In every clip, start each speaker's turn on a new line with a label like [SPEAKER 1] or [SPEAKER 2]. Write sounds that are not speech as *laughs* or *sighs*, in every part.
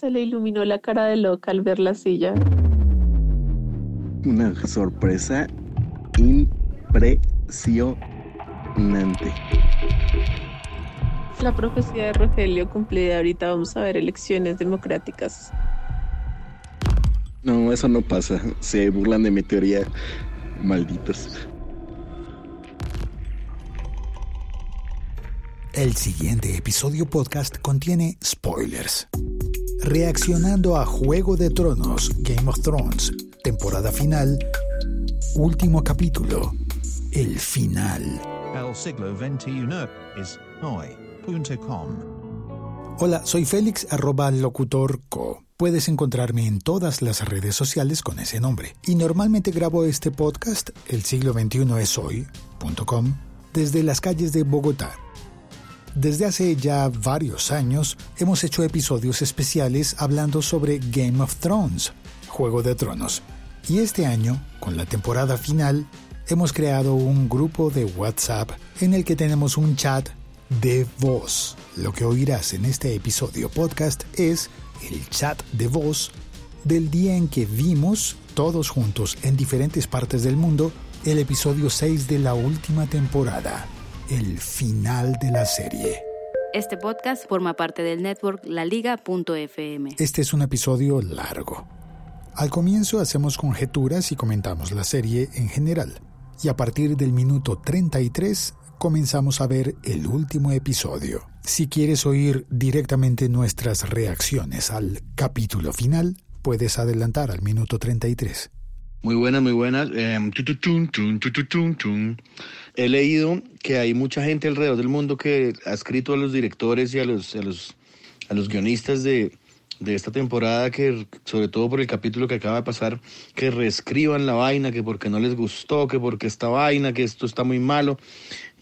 [SPEAKER 1] Se le iluminó la cara de loca al ver la silla.
[SPEAKER 2] Una sorpresa impresionante.
[SPEAKER 1] La profecía de Rogelio cumplida. Ahorita vamos a ver elecciones democráticas.
[SPEAKER 2] No, eso no pasa. Se burlan de mi teoría. Malditos.
[SPEAKER 3] El siguiente episodio podcast contiene spoilers. Reaccionando a Juego de Tronos, Game of Thrones, temporada final, último capítulo, el final.
[SPEAKER 4] El siglo XXI es hoy.com.
[SPEAKER 3] Hola, soy Félix arroba locutorco. Puedes encontrarme en todas las redes sociales con ese nombre. Y normalmente grabo este podcast, El siglo XXI es hoy.com, desde las calles de Bogotá. Desde hace ya varios años hemos hecho episodios especiales hablando sobre Game of Thrones, Juego de Tronos. Y este año, con la temporada final, hemos creado un grupo de WhatsApp en el que tenemos un chat de voz. Lo que oirás en este episodio podcast es el chat de voz del día en que vimos, todos juntos en diferentes partes del mundo, el episodio 6 de la última temporada el final de la serie.
[SPEAKER 5] Este podcast forma parte del network laliga.fm.
[SPEAKER 3] Este es un episodio largo. Al comienzo hacemos conjeturas y comentamos la serie en general. Y a partir del minuto 33 comenzamos a ver el último episodio. Si quieres oír directamente nuestras reacciones al capítulo final, puedes adelantar al minuto 33.
[SPEAKER 2] Muy buenas, muy buenas. Em, He leído que hay mucha gente alrededor del mundo que ha escrito a los directores y a los, a los, a los guionistas de, de esta temporada que, sobre todo por el capítulo que acaba de pasar, que reescriban la vaina, que porque no les gustó, que porque esta vaina, que esto está muy malo.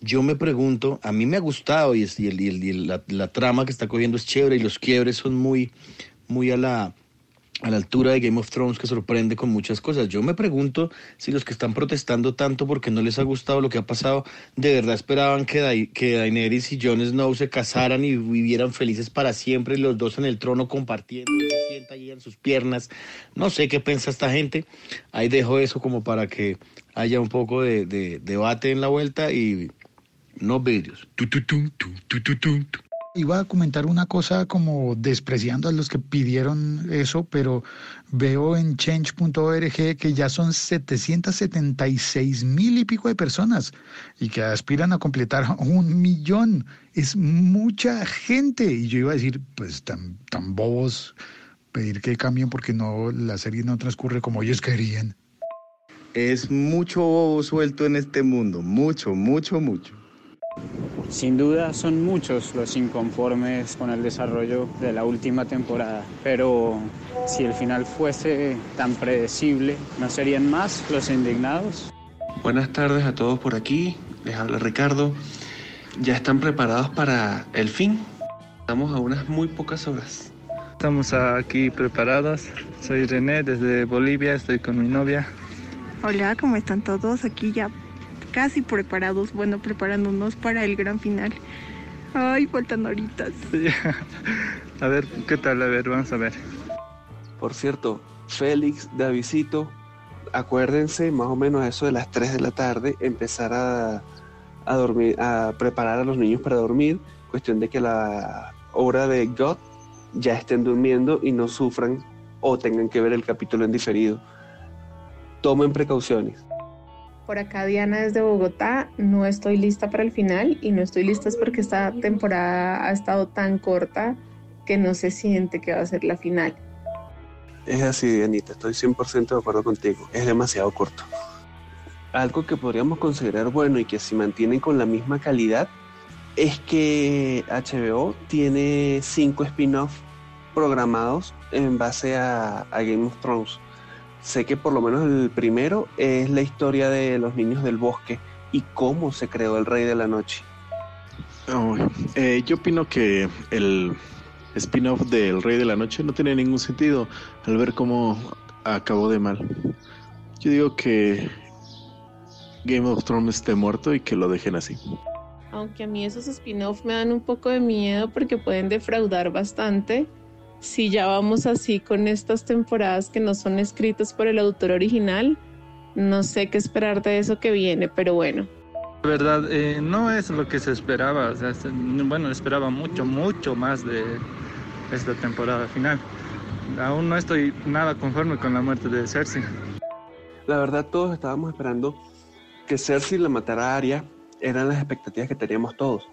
[SPEAKER 2] Yo me pregunto, a mí me ha gustado y, y, el, la, la, trama que está cogiendo es chévere y los quiebres son muy, muy a la, a la altura de Game of Thrones que sorprende con muchas cosas. Yo me pregunto si los que están protestando tanto porque no les ha gustado lo que ha pasado, de verdad esperaban que, que Daenerys y Jon Snow se casaran y vivieran felices para siempre los dos en el trono compartiendo, sienta ahí en sus piernas. No sé qué piensa esta gente. Ahí dejo eso como para que haya un poco de, de debate en la vuelta y no vídeos
[SPEAKER 6] iba a comentar una cosa como despreciando a los que pidieron eso, pero veo en change.org que ya son 776 mil y pico de personas y que aspiran a completar un millón. Es mucha gente. Y yo iba a decir, pues tan, tan bobos pedir que cambien porque no la serie no transcurre como ellos querían.
[SPEAKER 2] Es mucho bobo suelto en este mundo, mucho, mucho, mucho.
[SPEAKER 7] Sin duda son muchos los inconformes con el desarrollo de la última temporada, pero si el final fuese tan predecible, ¿no serían más los indignados?
[SPEAKER 8] Buenas tardes a todos por aquí, les habla Ricardo. ¿Ya están preparados para el fin? Estamos a unas muy pocas horas.
[SPEAKER 9] Estamos aquí preparados. Soy René desde Bolivia, estoy con mi novia.
[SPEAKER 10] Hola, ¿cómo están todos? Aquí ya casi preparados, bueno, preparándonos para el gran final. Ay, faltan horitas. *laughs*
[SPEAKER 9] a ver, ¿qué tal? A ver, vamos a ver.
[SPEAKER 8] Por cierto, Félix, Davidito, acuérdense más o menos eso de las 3 de la tarde, empezar a, a, dormir, a preparar a los niños para dormir. Cuestión de que la hora de God ya estén durmiendo y no sufran o tengan que ver el capítulo en diferido. Tomen precauciones.
[SPEAKER 1] Por acá Diana desde Bogotá, no estoy lista para el final y no estoy lista es porque esta temporada ha estado tan corta que no se siente que va a ser la final.
[SPEAKER 8] Es así, Dianita, estoy 100% de acuerdo contigo, es demasiado corto. Algo que podríamos considerar bueno y que se mantienen con la misma calidad es que HBO tiene cinco spin-offs programados en base a Game of Thrones sé que por lo menos el primero es la historia de los niños del bosque y cómo se creó el Rey de la Noche.
[SPEAKER 2] Eh, yo opino que el spin-off del Rey de la Noche no tiene ningún sentido al ver cómo acabó de mal. Yo digo que Game of Thrones esté muerto y que lo dejen así.
[SPEAKER 1] Aunque a mí esos spin-off me dan un poco de miedo porque pueden defraudar bastante si ya vamos así con estas temporadas que no son escritas por el autor original, no sé qué esperar de eso que viene, pero bueno.
[SPEAKER 9] La verdad, eh, no es lo que se esperaba. O sea, bueno, esperaba mucho, mucho más de esta temporada final. Aún no estoy nada conforme con la muerte de Cersei.
[SPEAKER 8] La verdad, todos estábamos esperando que Cersei la matara a Arya. Eran las expectativas que teníamos todos.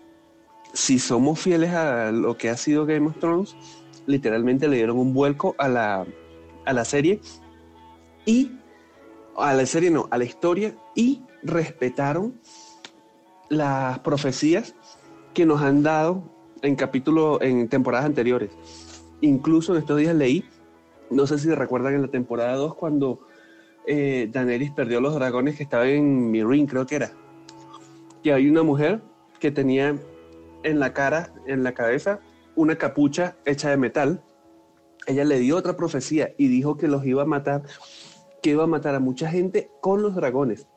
[SPEAKER 8] Si somos fieles a lo que ha sido Game of Thrones, literalmente le dieron un vuelco a la, a la serie y a la serie no, a la historia y respetaron las profecías que nos han dado en capítulos, en temporadas anteriores. Incluso en estos días leí, no sé si recuerdan en la temporada 2 cuando eh, Daenerys perdió los dragones que estaban en Mirin, creo que era. Que hay una mujer que tenía en la cara, en la cabeza, una capucha hecha de metal. Ella le dio otra profecía y dijo que los iba a matar, que iba a matar a mucha gente con los dragones.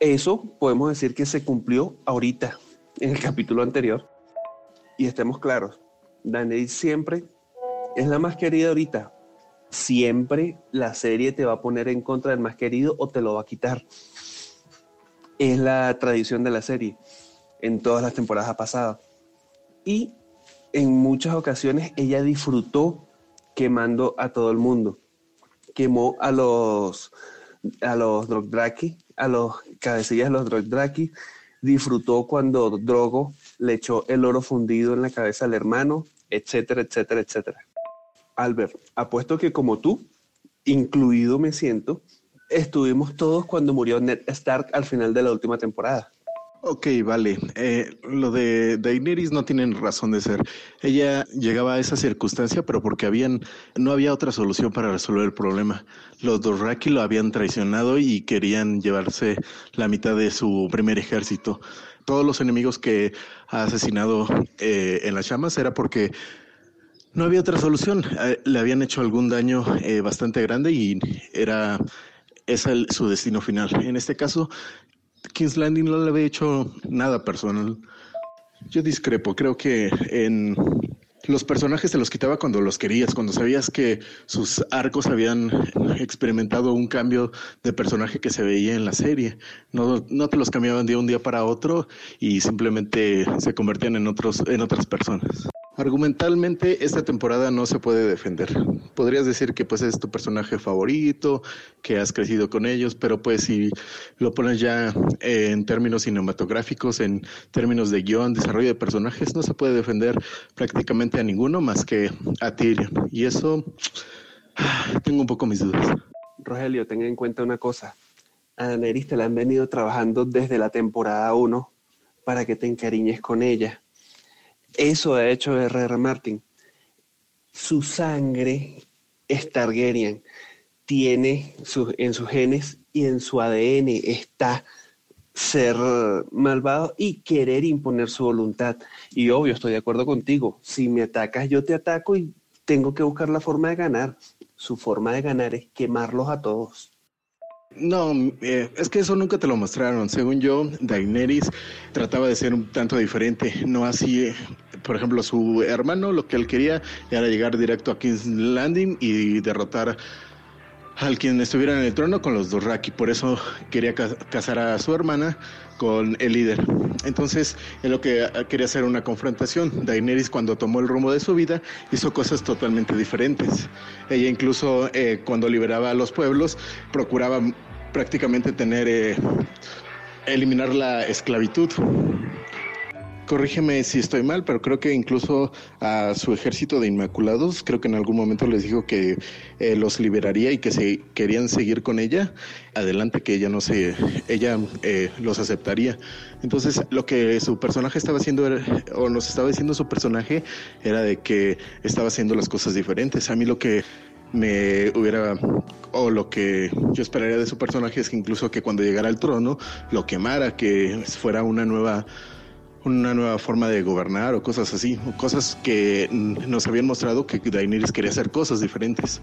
[SPEAKER 8] Eso podemos decir que se cumplió ahorita, en el capítulo anterior. Y estemos claros, Daenerys siempre es la más querida ahorita. Siempre la serie te va a poner en contra del más querido o te lo va a quitar. Es la tradición de la serie en todas las temporadas pasadas. Y en muchas ocasiones ella disfrutó quemando a todo el mundo. Quemó a los a los Drogdraki, a los cabecillas de los Drogdraki, disfrutó cuando Drogo le echó el oro fundido en la cabeza al hermano, etcétera, etcétera, etcétera. Albert, apuesto que como tú, incluido me siento, estuvimos todos cuando murió Ned Stark al final de la última temporada.
[SPEAKER 11] Ok, vale. Eh, lo de Daenerys no tienen razón de ser. Ella llegaba a esa circunstancia, pero porque habían, no había otra solución para resolver el problema. Los Dothraki lo habían traicionado y querían llevarse la mitad de su primer ejército. Todos los enemigos que ha asesinado eh, en las llamas era porque no había otra solución. Eh, le habían hecho algún daño bastante grande y era ese su destino final. En este caso, King's Landing no le había hecho nada personal. Yo discrepo, creo que en los personajes se los quitaba cuando los querías, cuando sabías que sus arcos habían experimentado un cambio de personaje que se veía en la serie. No, no te los cambiaban de un día para otro y simplemente se convertían en otros, en otras personas. Argumentalmente, esta temporada no se puede defender. Podrías decir que pues es tu personaje favorito, que has crecido con ellos, pero pues si lo pones ya en términos cinematográficos, en términos de guion, desarrollo de personajes, no se puede defender prácticamente a ninguno más que a Tyrion. Y eso *sighs* tengo un poco mis dudas.
[SPEAKER 8] Rogelio, ten en cuenta una cosa. A Daenerys te la han venido trabajando desde la temporada 1 para que te encariñes con ella eso ha hecho R.R. Martin. Su sangre es Targaryen. Tiene en sus genes y en su ADN está ser malvado y querer imponer su voluntad. Y obvio, estoy de acuerdo contigo. Si me atacas, yo te ataco y tengo que buscar la forma de ganar. Su forma de ganar es quemarlos a todos.
[SPEAKER 11] No, eh, es que eso nunca te lo mostraron. Según yo, Daenerys trataba de ser un tanto diferente, no así, por ejemplo, su hermano lo que él quería era llegar directo a King's Landing y derrotar al quien estuviera en el trono con los Dorraki. Por eso quería casar a su hermana con el líder. Entonces, es lo que quería hacer una confrontación. Daenerys, cuando tomó el rumbo de su vida, hizo cosas totalmente diferentes. Ella incluso, eh, cuando liberaba a los pueblos, procuraba prácticamente tener, eh, eliminar la esclavitud corrígeme si estoy mal, pero creo que incluso a su ejército de Inmaculados, creo que en algún momento les dijo que eh, los liberaría y que se querían seguir con ella, adelante que ella no se, ella eh, los aceptaría. Entonces, lo que su personaje estaba haciendo, o nos estaba diciendo su personaje, era de que estaba haciendo las cosas diferentes. A mí lo que me hubiera o lo que yo esperaría de su personaje es que incluso que cuando llegara al trono lo quemara, que fuera una nueva una nueva forma de gobernar o cosas así, cosas que nos habían mostrado que Daenerys quería hacer cosas diferentes.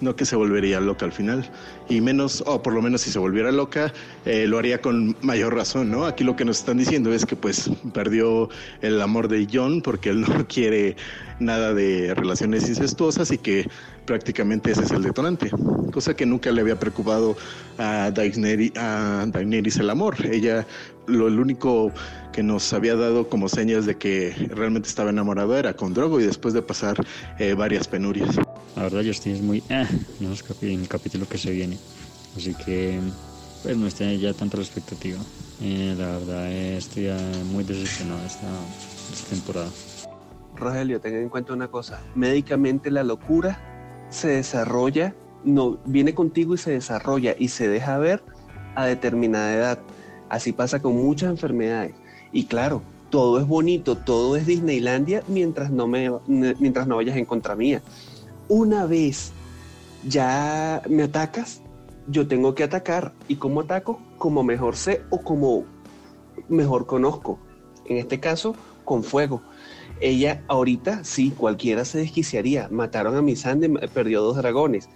[SPEAKER 11] no que se volvería loca al final. Y menos, o por lo menos si se volviera loca, eh, lo haría con mayor razón, ¿no? Aquí lo que nos están diciendo es que pues perdió el amor de John porque él no *laughs* quiere nada de relaciones incestuosas y que prácticamente ese es el detonante, cosa que nunca le había preocupado a Daenerys, a Daenerys el amor. Ella lo el único que nos había dado como señas de que realmente estaba enamorado era con Drogo y después de pasar eh, varias penurias.
[SPEAKER 12] La verdad, Justin es muy eh, en el capítulo que se viene. Así que, pues no está ya tanto la expectativa. Eh, la verdad, estoy muy decepcionado esta, esta temporada.
[SPEAKER 8] Rogelio, tenga en cuenta una cosa. Médicamente la locura se desarrolla, no, viene contigo y se desarrolla y se deja ver a determinada edad. Así pasa con muchas enfermedades. Y claro, todo es bonito, todo es Disneylandia mientras no, me, mientras no vayas en contra mía. Una vez ya me atacas, yo tengo que atacar. ¿Y cómo ataco? Como mejor sé o como mejor conozco. En este caso, con fuego. Ella ahorita, sí, cualquiera se desquiciaría. Mataron a Misande, perdió dos dragones.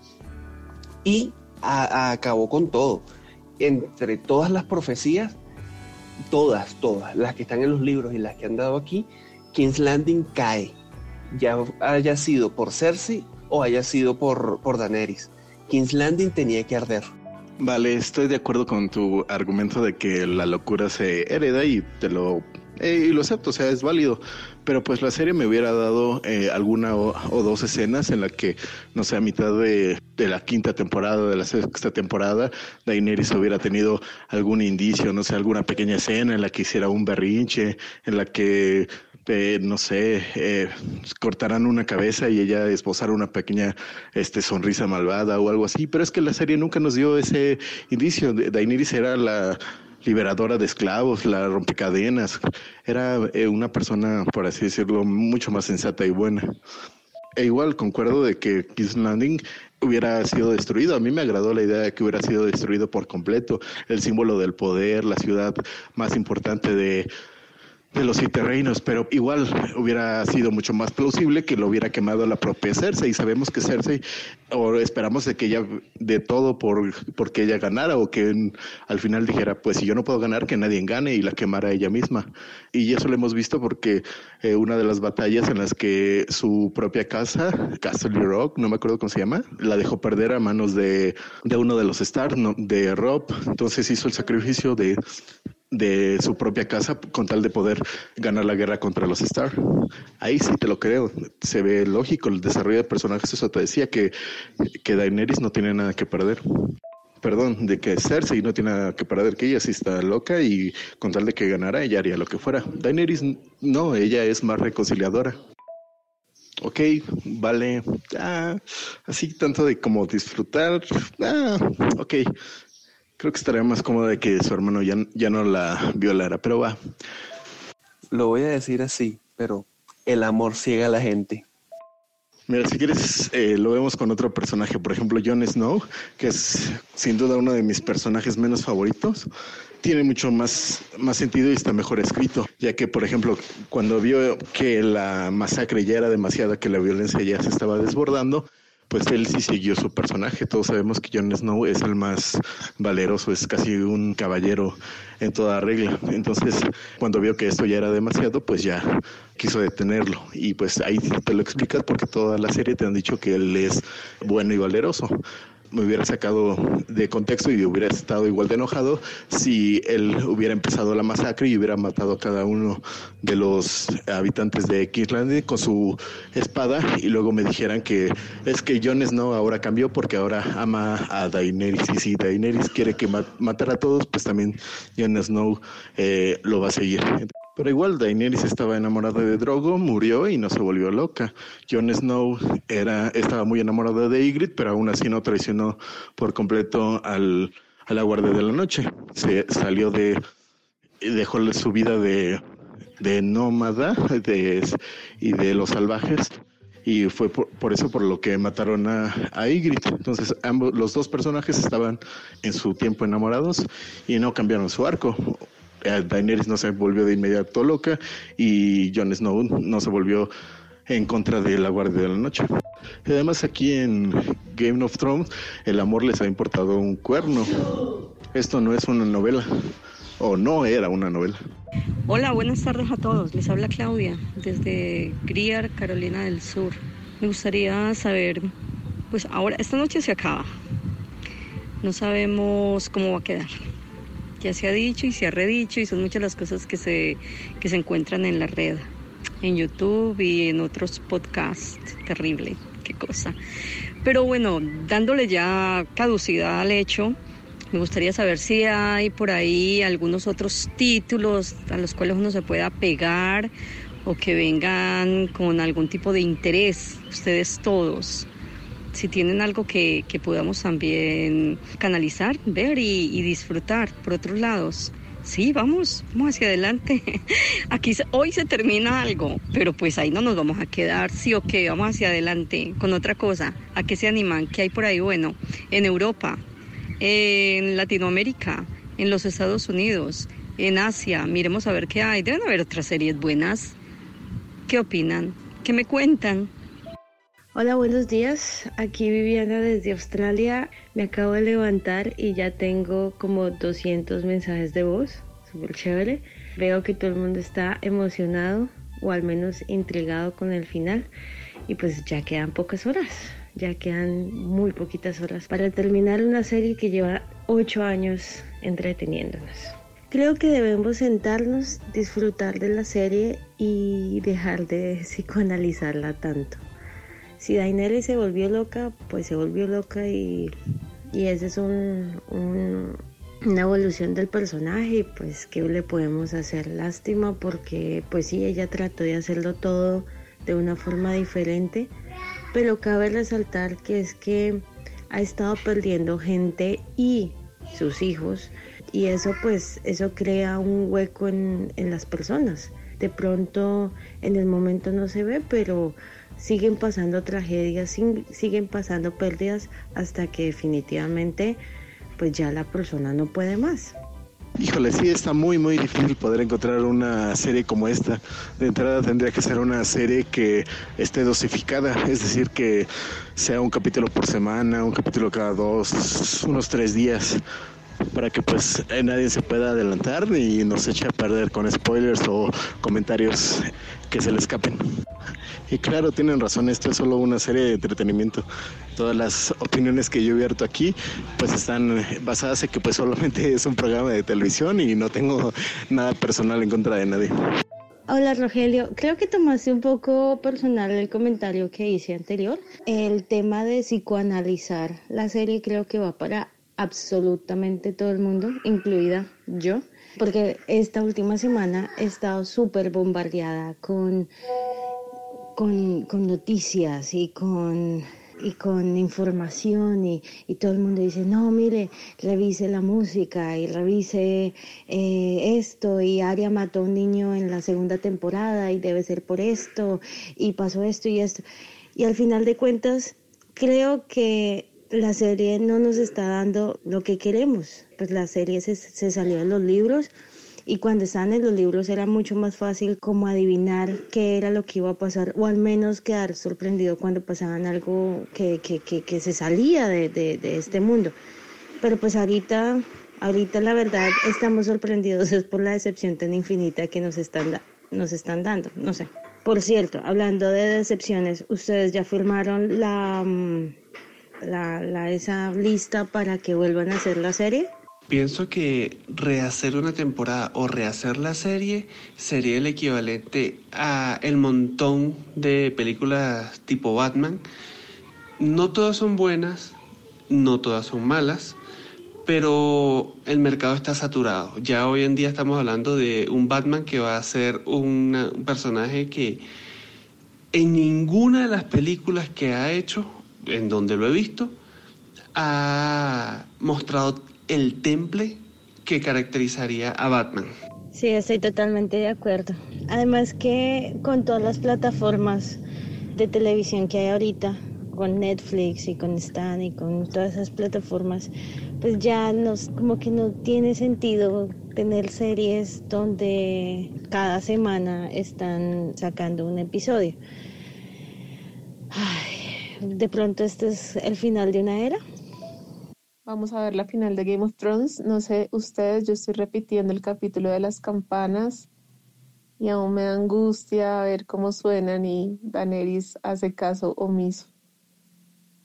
[SPEAKER 8] Y acabó con todo. Entre todas las profecías, todas, todas, las que están en los libros y las que han dado aquí, King's Landing cae. Ya haya sido por Cersei o haya sido por, por Daenerys. King's Landing tenía que arder.
[SPEAKER 11] Vale, estoy de acuerdo con tu argumento de que la locura se hereda y te lo eh, y lo acepto, o sea, es válido. Pero pues la serie me hubiera dado eh, alguna o, dos escenas en la que, no sé, a mitad de, la quinta temporada, de la sexta temporada, Daenerys hubiera tenido algún indicio, no sé, alguna pequeña escena en la que hiciera un berrinche, en la que eh, no sé, eh, cortaran una cabeza y ella esbozara una pequeña este, sonrisa malvada o algo así, pero es que la serie nunca nos dio ese indicio. Daenerys era la liberadora de esclavos, la rompecadenas. Era eh, una persona, por así decirlo, mucho más sensata y buena. E igual concuerdo de que King's Landing hubiera sido destruido. A mí me agradó la idea de que hubiera sido destruido por completo. El símbolo del poder, la ciudad más importante de, de los siete reinos, pero igual hubiera sido mucho más plausible que lo hubiera quemado la propia Cersei. Y sabemos que Cersei, o esperamos de que ella de todo por, que ella ganara, o que al final dijera, pues si yo no puedo ganar, que nadie gane y la quemara ella misma. Y eso lo hemos visto porque eh, una de las batallas en las que su propia casa, Castle Rock, no me acuerdo cómo se llama, la dejó perder a manos de, de uno de los Stark, de Rob. Entonces hizo el sacrificio de de su propia casa con tal de poder ganar la guerra contra los Star. Ahí sí te lo creo. Se ve lógico el desarrollo de personajes. Eso te decía que, que Daenerys no tiene nada que perder. Perdón, de que Cersei no tiene nada que perder, que ella sí está loca y con tal de que ganara, ella haría lo que fuera. Daenerys no, ella es más reconciliadora. Ok, vale. Ah, así tanto de como disfrutar. Ah, ok. Creo que estaría más cómodo de que su hermano ya, ya no la violara, pero va.
[SPEAKER 8] Lo voy a decir así, pero el amor ciega a la gente.
[SPEAKER 11] Mira, si quieres, eh, lo vemos con otro personaje, por ejemplo, Jon Snow, que es sin duda uno de mis personajes menos favoritos. Tiene mucho más, más sentido y está mejor escrito, ya que, por ejemplo, cuando vio que la masacre ya era demasiada, que la violencia ya se estaba desbordando, pues él sí siguió su personaje. Todos sabemos que Jon Snow es el más valeroso, es casi un caballero en toda regla. Entonces, cuando vio que esto ya era demasiado, pues ya quiso detenerlo. Y pues ahí te lo explicas porque toda la serie te han dicho que él es bueno y valeroso me hubiera sacado de contexto y hubiera estado igual de enojado si él hubiera empezado la masacre y hubiera matado a cada uno de los habitantes de Kingsland con su espada y luego me dijeran que es que Jon Snow ahora cambió porque ahora ama a Daenerys y si Daenerys quiere que matara a todos pues también Jon Snow eh, lo va a seguir. Pero igual Daenerys estaba enamorada de Drogo, murió y no se volvió loca. Jon Snow era, estaba muy enamorado de Ygritte, pero aún así no traicionó por completo al, a la Guardia de la Noche. Se salió de, dejó su vida de, de nómada de, y de los salvajes y fue por, eso por lo que mataron a, a. Entonces ambos, los dos personajes estaban en su tiempo enamorados y no cambiaron su arco. Daenerys no se volvió de inmediato loca y Jon Snow no se volvió en contra de la Guardia de la Noche. Además aquí en Game of Thrones, el amor les ha importado un cuerno. Esto no es una novela, o no era una novela.
[SPEAKER 13] Hola, buenas tardes a todos. Les habla Claudia desde Greer, Carolina del Sur. Me gustaría saber, pues ahora, esta noche se acaba. No sabemos cómo va a quedar. Ya se ha dicho y se ha redicho y son muchas las cosas que se, que se encuentran en la red, en YouTube y en otros podcasts. Terrible, qué cosa. Pero bueno, dándole ya caducidad al hecho, me gustaría saber si hay por ahí algunos otros títulos a los cuales uno se pueda pegar o que vengan con algún tipo de interés, ustedes todos. Si tienen algo que, que podamos también canalizar, ver y, disfrutar por otros lados. Sí, vamos, vamos hacia adelante. *laughs* Aquí hoy se termina algo, pero pues ahí no nos vamos a quedar. Sí o qué, vamos hacia adelante con otra cosa. ¿A qué se animan? ¿Qué hay por ahí? Bueno, en Europa, en Latinoamérica, en los Estados Unidos, en Asia. Miremos a ver qué hay. Deben haber otras series buenas. ¿Qué opinan? ¿Qué me cuentan?
[SPEAKER 14] Hola, buenos días. Aquí Viviana desde Australia. Me acabo de levantar y ya tengo como 200 mensajes de voz. Súper chévere. Veo que todo el mundo está emocionado o al menos intrigado con el final. Y pues ya quedan pocas horas. Ya quedan muy poquitas horas para terminar una serie que lleva 8 años entreteniéndonos. Creo que debemos sentarnos, disfrutar de la serie y dejar de psicoanalizarla tanto. Si Daenerys se volvió loca, pues se volvió loca y, y esa es un, un, una evolución del personaje pues qué le podemos hacer lástima porque pues sí, ella trató de hacerlo todo de una forma diferente, pero cabe resaltar que es que ha estado perdiendo gente y sus hijos y eso pues eso crea un hueco en, en las personas. De pronto en el momento no se ve, pero siguen pasando tragedias, siguen pasando pérdidas hasta que definitivamente pues ya la persona no puede más.
[SPEAKER 11] Híjole, sí está muy muy difícil poder encontrar una serie como esta. De entrada tendría que ser una serie que esté dosificada, es decir, que sea un capítulo por semana, un capítulo cada dos, unos tres días, para que pues nadie se pueda adelantar y nos eche a perder con spoilers o comentarios que se le escapen. Y claro, tienen razón, esto es solo una serie de entretenimiento. Todas las opiniones que yo he abierto aquí pues están basadas en que pues solamente es un programa de televisión y no tengo nada personal en contra de nadie.
[SPEAKER 14] Hola Rogelio, creo que tomaste un poco personal el comentario que hice anterior. El tema de psicoanalizar la serie creo que va para absolutamente todo el mundo, incluida yo, porque esta última semana he estado súper bombardeada con con, con noticias y con y con información y, y, todo el mundo dice, no, mire, revise la música y revise eh, esto y Aria mató a un niño en la segunda temporada y debe ser por esto y pasó esto y esto. Y al final de cuentas, creo que la serie no nos está dando lo que queremos. Pues la serie se, salió de los libros y cuando estaban en los libros era mucho más fácil como adivinar qué era lo que iba a pasar o al menos quedar sorprendido cuando pasaban algo que, que, que, se salía de, de, de, este mundo. Pero pues ahorita, ahorita la verdad estamos sorprendidos *laughs* es por la decepción tan infinita que nos están, nos están dando, no sé. Por cierto, hablando de decepciones, ustedes ya firmaron la, mm, la, esa lista para que vuelvan a hacer la serie.
[SPEAKER 8] Pienso que rehacer una temporada o rehacer la serie sería el equivalente a el montón de películas tipo Batman. No todas son buenas, no todas son malas, pero el mercado está saturado. Ya hoy en día estamos hablando de un Batman que va a ser un personaje que en ninguna de las películas que ha hecho, en donde lo he visto, ha mostrado el temple que caracterizaría a Batman.
[SPEAKER 14] Sí, estoy totalmente de acuerdo. Además que con todas las plataformas de televisión que hay ahorita, con Netflix y con Stan y con todas esas plataformas, pues ya nos como que no tiene sentido tener series donde cada semana están sacando un episodio. De pronto este es el final de una era.
[SPEAKER 1] Vamos a ver la final de Game of Thrones. No sé ustedes, yo estoy repitiendo el capítulo de las campanas y aún me da angustia ver cómo suenan y Daenerys hace caso omiso.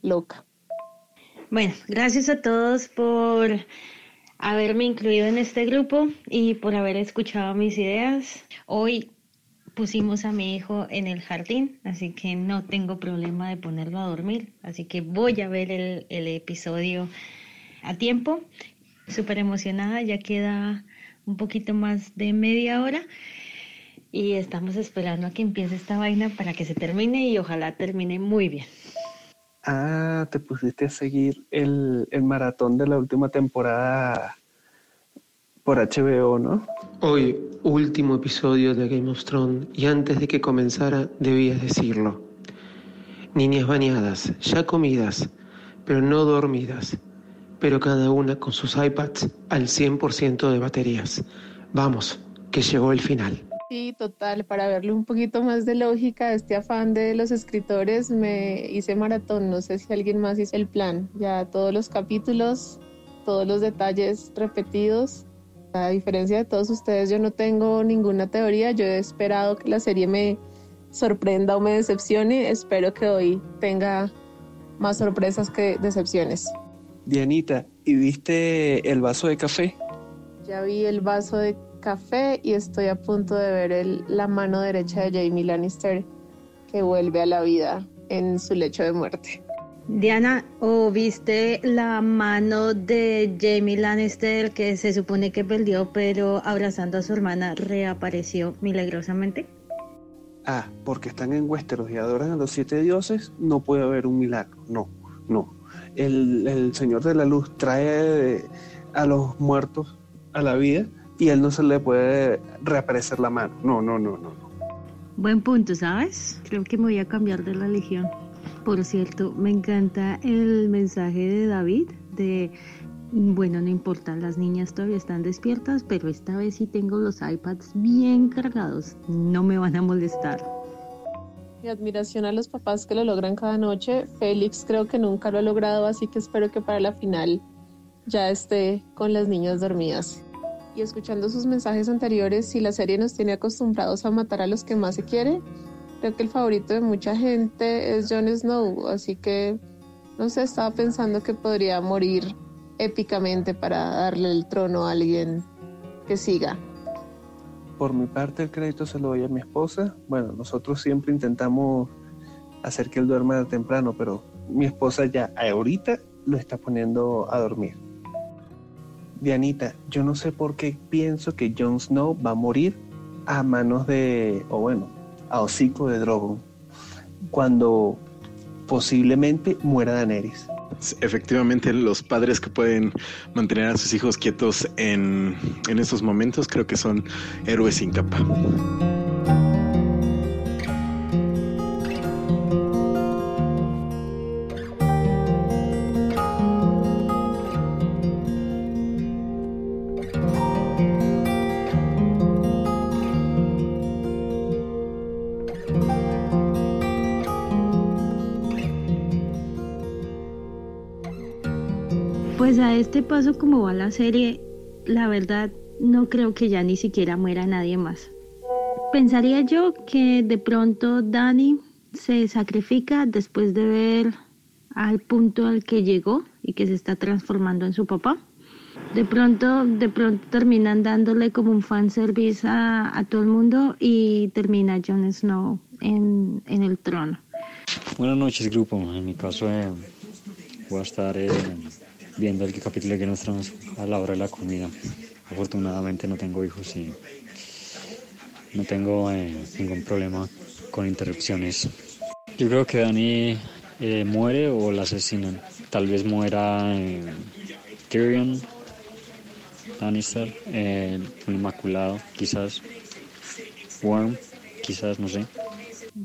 [SPEAKER 1] Loca.
[SPEAKER 14] Bueno, gracias a todos por haberme incluido en este grupo y por haber escuchado mis ideas. Hoy pusimos a mi hijo en el jardín, así que no tengo problema de ponerlo a dormir, así que voy a ver el, el episodio a tiempo. Súper emocionada, ya queda un poquito más de media hora y estamos esperando a que empiece esta vaina para que se termine y ojalá termine muy bien.
[SPEAKER 8] Ah, te pusiste a seguir el, el maratón de la última temporada por HBO, ¿no?
[SPEAKER 15] Hoy, último episodio de Game of Thrones, y antes de que comenzara, debías decirlo. Niñas bañadas, ya comidas, pero no dormidas, pero cada una con sus iPads al 100% de baterías. Vamos, que llegó el final.
[SPEAKER 1] Sí, total, para verle un poquito más de lógica a este afán de los escritores, me hice maratón, no sé si alguien más hizo el plan, ya todos los capítulos, todos los detalles repetidos. A diferencia de todos ustedes, yo no tengo ninguna teoría, yo he esperado que la serie me sorprenda o me decepcione, espero que hoy tenga más sorpresas que decepciones.
[SPEAKER 8] Dianita, ¿y viste el vaso de café?
[SPEAKER 1] Ya vi el vaso de café y estoy a punto de ver el, la mano derecha de Jamie Lannister que vuelve a la vida en su lecho de muerte.
[SPEAKER 14] Diana, ¿o viste la mano de Jamie Lannister que se supone que perdió, pero abrazando a su hermana reapareció milagrosamente?
[SPEAKER 8] Ah, porque están en Westeros y adoran a los siete dioses, no puede haber un milagro. No, no. El, el Señor de la Luz trae a los muertos a la vida y él no se le puede reaparecer la mano. No, no, no, no. no.
[SPEAKER 14] Buen punto, ¿sabes? Creo que me voy a cambiar de religión. Por cierto, me encanta el mensaje de David de, bueno, no importa, las niñas todavía están despiertas, pero esta vez sí tengo los iPads bien cargados, no me van a molestar.
[SPEAKER 1] Mi admiración a los papás que lo logran cada noche. Félix creo que nunca lo ha logrado, así que espero que para la final ya esté con las niñas dormidas. Y escuchando sus mensajes anteriores, si la serie nos tiene acostumbrados a matar a los que más se quiere, creo que el favorito de mucha gente es Jon Snow, así que no sé, estaba pensando que podría morir épicamente para darle el trono a alguien que siga.
[SPEAKER 8] Por mi parte, el crédito se lo doy a mi esposa. Bueno, nosotros siempre intentamos hacer que él duerma temprano, pero mi esposa ya ahorita lo está poniendo a dormir. Dianita, yo no sé por qué pienso que Jon Snow va a morir a manos de, o bueno, a hocico de Drogon, cuando posiblemente muera Daenerys.
[SPEAKER 11] Efectivamente, los padres que pueden mantener a sus hijos quietos en, en estos momentos creo que son héroes sin capa.
[SPEAKER 14] Este paso como va la serie, la verdad no creo que ya ni siquiera muera nadie más. Pensaría yo que de pronto Dani se sacrifica después de ver al punto al que llegó y que se está transformando en su papá. De pronto, de pronto terminan dándole como un fanservice a, a todo el mundo y termina Jon Snow en, en el trono.
[SPEAKER 12] Buenas noches, grupo. En mi caso, eh, voy a estar eh, viendo el capítulo que nos traemos a la hora de la comida. Afortunadamente no tengo hijos y no tengo eh, ningún problema con interrupciones. Yo creo que Dani eh, muere o la asesinan. Tal vez muera eh, Tyrion, Lannister, eh, un Inmaculado, quizás. Worm, quizás, no sé.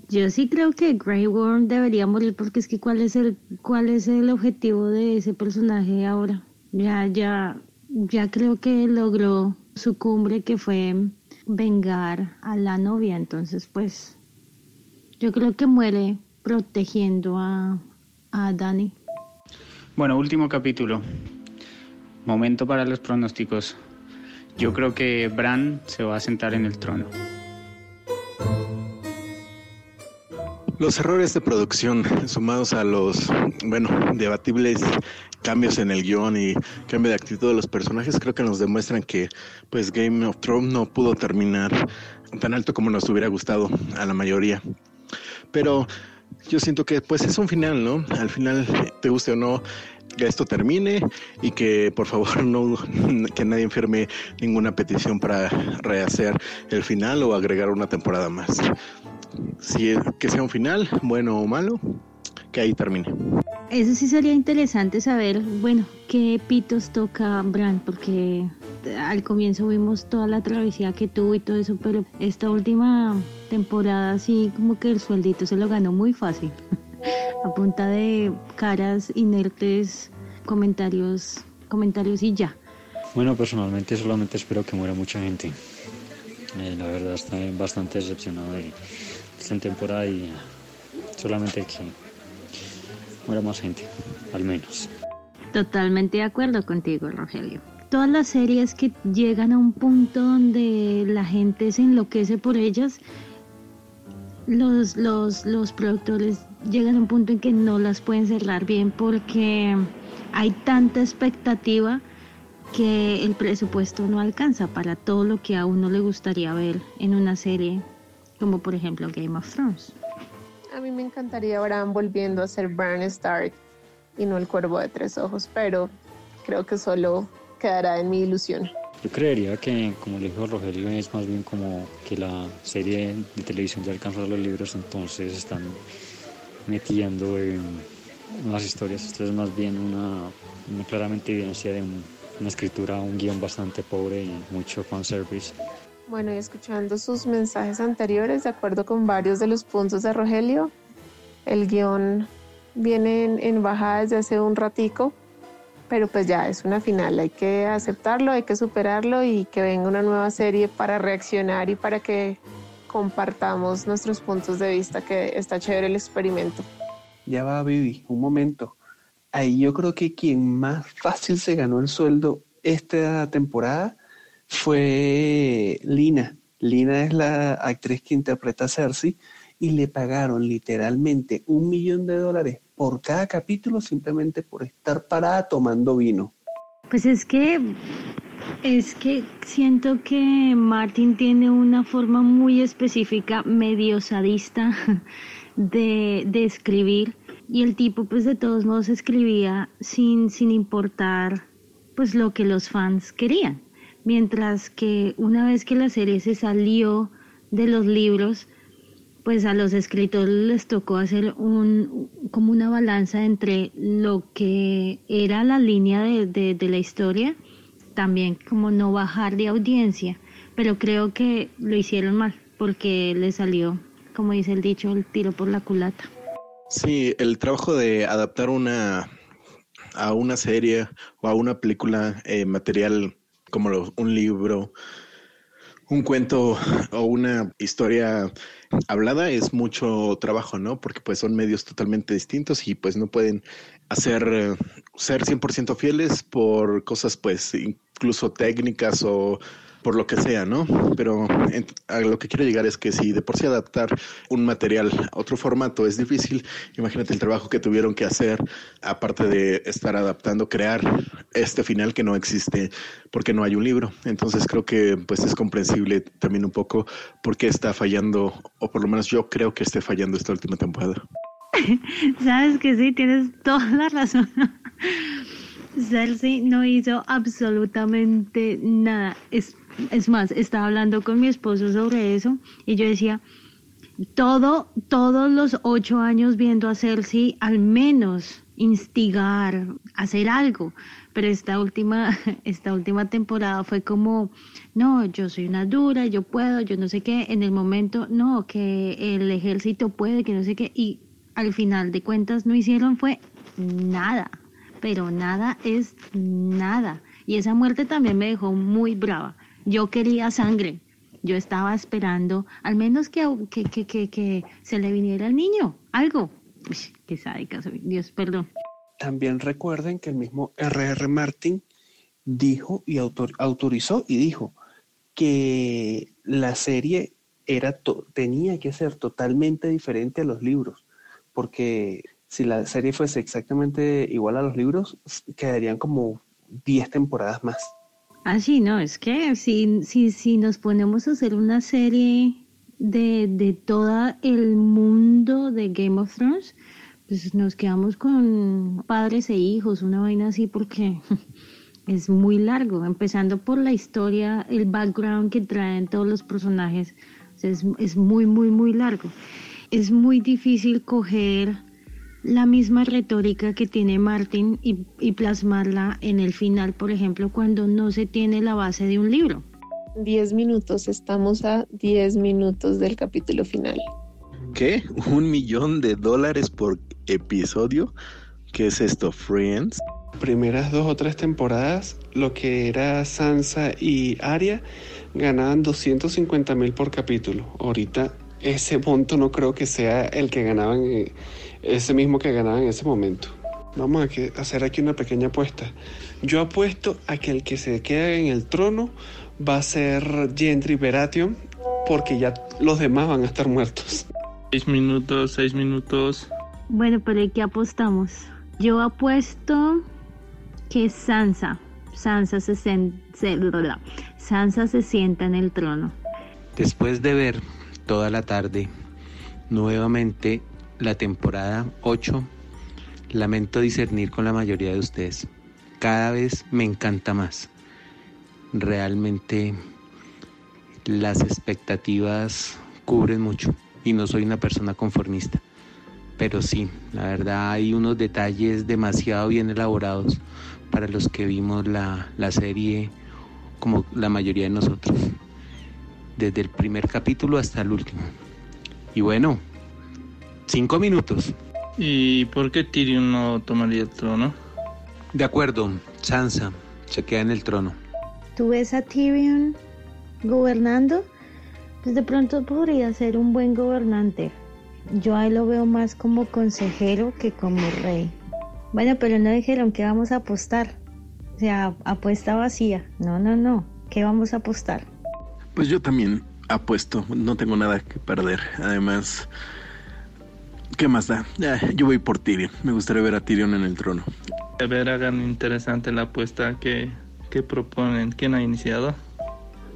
[SPEAKER 14] Yo sí creo que Grey Worm debería morir porque es que cuál es el cuál es el objetivo de ese personaje ahora. Ya ya ya creo que logró su cumbre que fue vengar a la novia, entonces pues yo creo que muere protegiendo a a Dani.
[SPEAKER 7] Bueno, último capítulo. Momento para los pronósticos. Yo creo que Bran se va a sentar en el trono.
[SPEAKER 11] Los errores de producción sumados a los, bueno, debatibles cambios en el guion y cambio de actitud de los personajes creo que nos demuestran que pues Game of Thrones no pudo terminar tan alto como nos hubiera gustado a la mayoría. Pero yo siento que pues es un final, ¿no? Al final, te guste o no, que esto termine y que por favor *laughs* no que nadie enferme ninguna petición para rehacer el final o agregar una temporada más. Si es, que sea un final, bueno o malo, que ahí termine.
[SPEAKER 14] Eso sí sería interesante saber, bueno, qué pitos toca Bran, porque al comienzo vimos toda la travesía que tuvo y todo eso, pero esta última temporada sí como que el sueldito se lo ganó muy fácil, *laughs* a punta de caras inertes, comentarios, comentarios y ya.
[SPEAKER 12] Bueno, personalmente solamente espero que muera mucha gente. Eh, la verdad estoy bastante decepcionado de esta temporada y solamente que muera más gente, al menos.
[SPEAKER 14] Totalmente de acuerdo contigo, Rogelio. Todas las series que llegan a un punto donde la gente se enloquece por ellas, los, los, los productores llegan a un punto en que no las pueden cerrar bien porque hay tanta expectativa que el presupuesto no alcanza para todo lo que a uno le gustaría ver en una serie, como por ejemplo Game of Thrones.
[SPEAKER 1] A mí me encantaría Bran volviendo a ser Bran Stark y no el cuervo de tres ojos, pero creo que solo quedará en mi ilusión.
[SPEAKER 12] Yo creería que, como le dijo Rogelio, es más bien como que la serie de televisión ya alcanzó los libros, entonces están metiendo en las historias. Esto es más bien una, una claramente evidencia de una escritura, un guion bastante pobre y mucho fanservice.
[SPEAKER 1] Bueno, y escuchando sus mensajes anteriores, de acuerdo con varios de los puntos de Rogelio, el guion viene en, en bajada desde hace un ratico, pero pues ya es una final, hay que aceptarlo, hay que superarlo y que venga una nueva serie para reaccionar y para que compartamos nuestros puntos de vista, que está chévere el experimento.
[SPEAKER 8] Ya va, Vivi, un momento. Ahí yo creo que quien más fácil se ganó el sueldo esta temporada fue Lina. Lina es la actriz que interpreta a Cersei y le pagaron literalmente un millón de dólares por cada capítulo simplemente por estar parada tomando vino.
[SPEAKER 14] Pues es que es que siento que Martin tiene una forma muy específica, medio sadista, *laughs* de, de escribir. Y el tipo, pues de todos modos, escribía sin, sin importar pues lo que los fans querían. Mientras que una vez que la serie se salió de los libros, pues a los escritores les tocó hacer un, como una balanza entre lo que era la línea de, de, la historia, también como no bajar de audiencia, pero creo que lo hicieron mal porque le salió, como dice el dicho, el tiro por la culata.
[SPEAKER 11] Sí, el trabajo de adaptar una a una serie o a una película eh, material como lo, un libro, un cuento o una historia hablada es mucho trabajo, ¿no? Porque pues son medios totalmente distintos y pues no pueden hacer eh, ser 100% fieles por cosas pues incluso técnicas o por lo que sea, ¿no? Pero a lo que quiero llegar es que si de por sí adaptar un material a otro formato es difícil, imagínate el trabajo que tuvieron que hacer, aparte de estar adaptando, crear este final que no existe porque no hay un libro. Entonces creo que pues es comprensible también un poco por qué está fallando, o por lo menos yo creo que esté fallando esta última temporada. *laughs*
[SPEAKER 14] Sabes que sí, tienes toda la razón. *laughs* Cersei no hizo absolutamente nada. Es, es más, estaba hablando con mi esposo sobre eso y yo decía, todo, todos los ocho años viendo a Cersei al menos instigar, hacer algo. Pero esta última, *laughs* esta última temporada fue como, no, yo soy una dura, yo puedo, yo no sé qué. En el momento, no, que el ejército puede, que no sé qué. Y al final de cuentas no hicieron fue nada pero nada es nada. Y esa muerte también me dejó muy brava. Yo quería sangre. Yo estaba esperando al menos que, que, que, que, se le viniera al niño, algo. qué sádica soy. Dios, perdón.
[SPEAKER 8] También recuerden que el mismo R.R. Martin dijo y autorizó y dijo que la serie era tenía que ser totalmente diferente a los libros, porque si la serie fuese exactamente igual a los libros, quedarían como 10 temporadas más.
[SPEAKER 14] Ah, sí, no, es que si, si, si nos ponemos a hacer una serie de, de todo el mundo de Game of Thrones, pues nos quedamos con padres e hijos, una vaina así, porque *laughs* es muy largo, empezando por la historia, el background que traen todos los personajes, es, es muy, muy, muy largo. Es muy difícil coger la misma retórica que tiene Martin y, y, plasmarla en el final, por ejemplo, cuando no se tiene la base de un libro.
[SPEAKER 1] Diez minutos, estamos a diez minutos del capítulo final.
[SPEAKER 11] ¿Qué? *laughs* ¿Un millón de dólares por episodio? ¿Qué es esto, Friends?
[SPEAKER 8] Primeras dos o tres temporadas, lo que era Sansa y Arya ganaban 250 mil por capítulo. Ahorita ese monto no creo que sea el que ganaban, eh, ese mismo que ganaban en ese momento. Vamos a hacer aquí una pequeña apuesta. Yo apuesto a que el que se quede en el trono va a ser Gendry Baratheon, porque ya los demás van a estar muertos.
[SPEAKER 9] Seis minutos, seis minutos.
[SPEAKER 14] Bueno, pero ¿y qué apostamos? Yo apuesto que Sansa, Sansa se, Sansa se sienta en el trono.
[SPEAKER 15] Después de ver toda la tarde nuevamente la temporada 8, lamento discernir con la mayoría de ustedes. Cada vez me encanta más. Realmente las expectativas cubren mucho y no soy una persona conformista. Pero sí, la verdad hay unos detalles demasiado bien elaborados para los que vimos la, la serie como la mayoría de nosotros. Desde el primer capítulo hasta el último. Y bueno, cinco minutos.
[SPEAKER 9] ¿Y por qué Tyrion no tomaría el trono?
[SPEAKER 15] De acuerdo, Sansa se queda en el trono.
[SPEAKER 14] ¿Tú ves a Tyrion gobernando? Pues de pronto podría ser un buen gobernante. Yo ahí lo veo más como consejero que como rey. Bueno, pero no dijeron que vamos a apostar. O sea, apuesta vacía. No, no, no. ¿Qué vamos a apostar?
[SPEAKER 11] Pues yo también apuesto. No tengo nada que perder. Además, ¿qué más da? yo voy por Tyrion. Me gustaría ver a Tyrion en el trono.
[SPEAKER 9] A ver, hagan interesante la apuesta que, que proponen. ¿Quién ha iniciado?